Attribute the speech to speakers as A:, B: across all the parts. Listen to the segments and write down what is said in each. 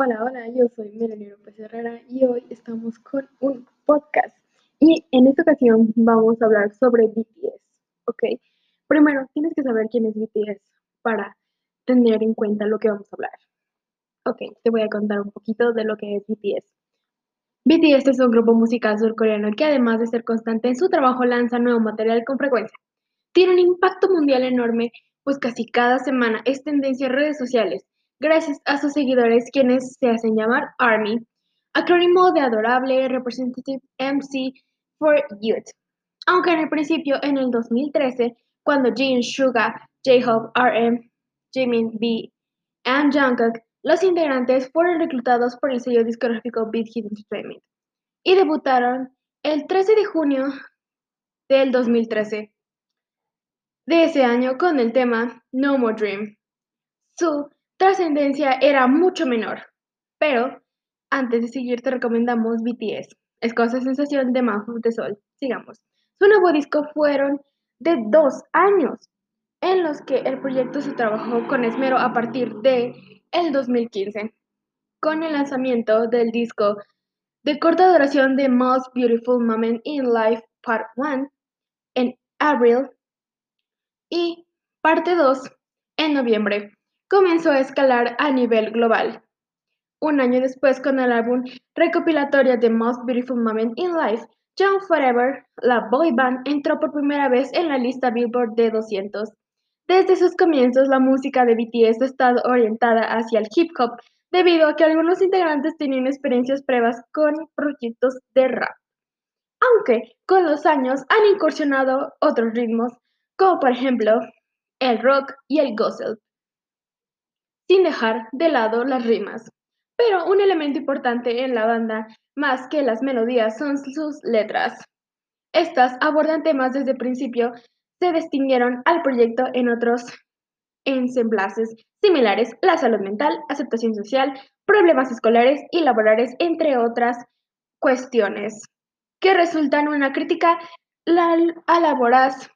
A: Hola, hola, yo soy Melanie López Herrera y hoy estamos con un podcast. Y en esta ocasión vamos a hablar sobre BTS, ¿ok? Primero, tienes que saber quién es BTS para tener en cuenta lo que vamos a hablar. Ok, te voy a contar un poquito de lo que es BTS. BTS es un grupo musical surcoreano que además de ser constante en su trabajo lanza nuevo material con frecuencia. Tiene un impacto mundial enorme, pues casi cada semana es tendencia en redes sociales gracias a sus seguidores quienes se hacen llamar ARMY, acrónimo de Adorable Representative MC for Youth. Aunque en el principio, en el 2013, cuando Jin, Suga, J-Hope, RM, Jimin, B y Jungkook, los integrantes fueron reclutados por el sello discográfico Big Hit Entertainment y debutaron el 13 de junio del 2013 de ese año con el tema No More Dream. Su trascendencia era mucho menor. Pero, antes de seguir, te recomendamos BTS, Escocia Sensación de Mouth de Sol. Sigamos. Su nuevo disco fueron de dos años, en los que el proyecto se trabajó con esmero a partir de el 2015, con el lanzamiento del disco de corta duración de Most Beautiful Moment in Life Part 1 en abril y parte 2 en noviembre comenzó a escalar a nivel global. Un año después, con el álbum recopilatorio The Most Beautiful Moment in Life, Young Forever, la boy band entró por primera vez en la lista Billboard de 200. Desde sus comienzos, la música de BTS ha estado orientada hacia el hip hop, debido a que algunos integrantes tenían experiencias previas con proyectos de rap. Aunque con los años han incursionado otros ritmos, como por ejemplo el rock y el gospel sin dejar de lado las rimas. Pero un elemento importante en la banda, más que las melodías, son sus letras. Estas abordan temas desde el principio, se distinguieron al proyecto en otros ensamblajes similares, la salud mental, aceptación social, problemas escolares y laborales, entre otras cuestiones, que resultan una crítica a la voraz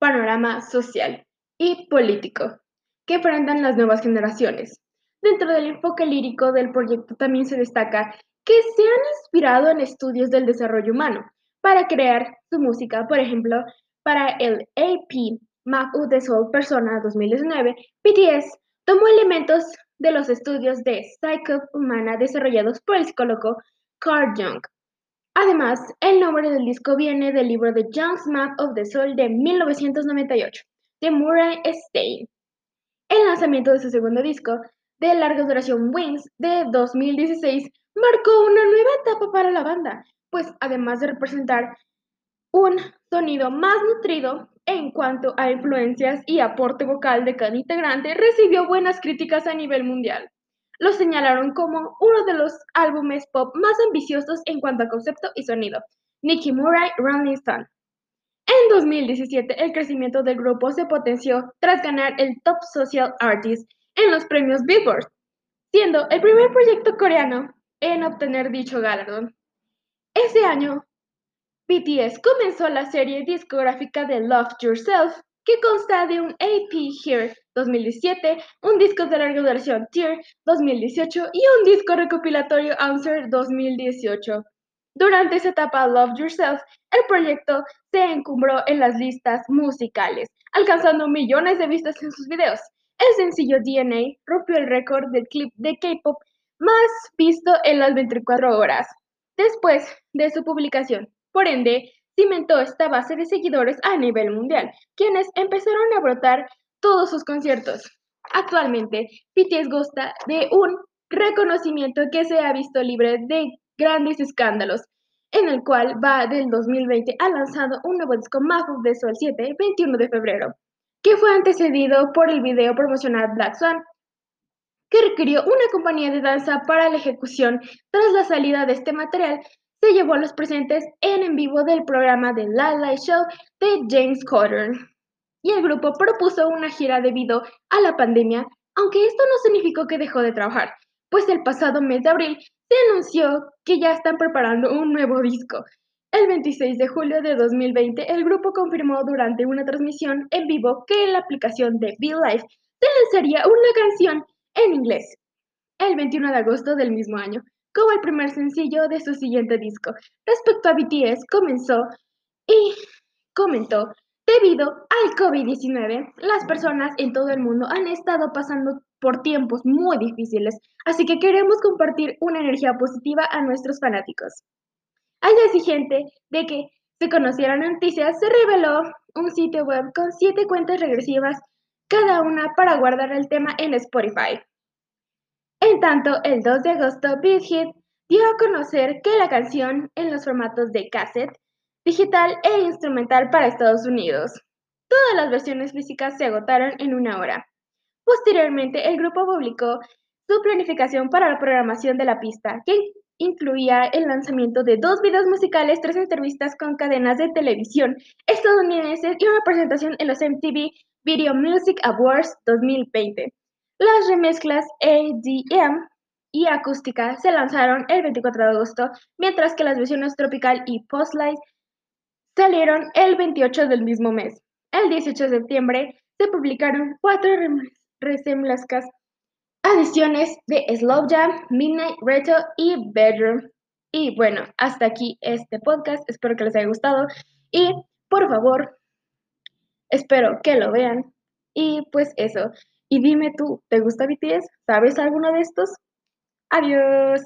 A: panorama social y político que enfrentan las nuevas generaciones. Dentro del enfoque lírico del proyecto también se destaca que se han inspirado en estudios del desarrollo humano para crear su música. Por ejemplo, para el AP Map of the Soul Persona 2019, BTS tomó elementos de los estudios de Psycho Humana desarrollados por el psicólogo Carl Jung. Además, el nombre del disco viene del libro de Jung's Map of the Soul de 1998, de Murray Stein. El lanzamiento de su segundo disco, de larga duración Wings, de 2016, marcó una nueva etapa para la banda, pues además de representar un sonido más nutrido en cuanto a influencias y aporte vocal de cada integrante, recibió buenas críticas a nivel mundial. Lo señalaron como uno de los álbumes pop más ambiciosos en cuanto a concepto y sonido. Nicky Murray, Rolling Stone. En 2017, el crecimiento del grupo se potenció tras ganar el Top Social Artist en los premios Billboard, siendo el primer proyecto coreano en obtener dicho galardón. Ese año, BTS comenzó la serie discográfica de Love Yourself, que consta de un AP Here 2017, un disco de larga duración Tear 2018 y un disco recopilatorio Answer 2018. Durante esa etapa Love Yourself, el proyecto se encumbró en las listas musicales, alcanzando millones de vistas en sus videos. El sencillo DNA rompió el récord del clip de K-pop más visto en las 24 horas después de su publicación. Por ende, cimentó esta base de seguidores a nivel mundial, quienes empezaron a brotar todos sus conciertos. Actualmente, BTS goza de un reconocimiento que se ha visto libre de grandes escándalos, en el cual va del 2020 ha lanzado un nuevo disco Mafu de Sol 7, 21 de febrero, que fue antecedido por el video promocional Black Swan, que requirió una compañía de danza para la ejecución. Tras la salida de este material, se llevó a los presentes en en vivo del programa La Light Show de James Corden. Y el grupo propuso una gira debido a la pandemia, aunque esto no significó que dejó de trabajar, pues el pasado mes de abril se anunció que ya están preparando un nuevo disco. El 26 de julio de 2020, el grupo confirmó durante una transmisión en vivo que en la aplicación de Be Life se lanzaría una canción en inglés. el 21 de agosto del mismo año, como el primer sencillo de su siguiente disco. Respecto a BTS, comenzó y comentó, debido al COVID-19, las personas en todo el mundo han estado pasando por tiempos muy difíciles, así que queremos compartir una energía positiva a nuestros fanáticos. Al día siguiente de que se conocieran noticias, se reveló un sitio web con siete cuentas regresivas, cada una para guardar el tema en Spotify. En tanto, el 2 de agosto, Beat Hit dio a conocer que la canción en los formatos de cassette, digital e instrumental para Estados Unidos. Todas las versiones físicas se agotaron en una hora. Posteriormente, el grupo publicó su planificación para la programación de la pista, que incluía el lanzamiento de dos videos musicales, tres entrevistas con cadenas de televisión estadounidenses y una presentación en los MTV Video Music Awards 2020. Las remezclas ADM y acústica se lanzaron el 24 de agosto, mientras que las versiones tropical y post-light salieron el 28 del mismo mes. El 18 de septiembre se publicaron cuatro remezclas adiciones de Slow Jam, Midnight Retro y Bedroom. Y bueno, hasta aquí este podcast. Espero que les haya gustado. Y por favor, espero que lo vean. Y pues eso. Y dime tú, ¿te gusta BTS? ¿Sabes alguno de estos? Adiós.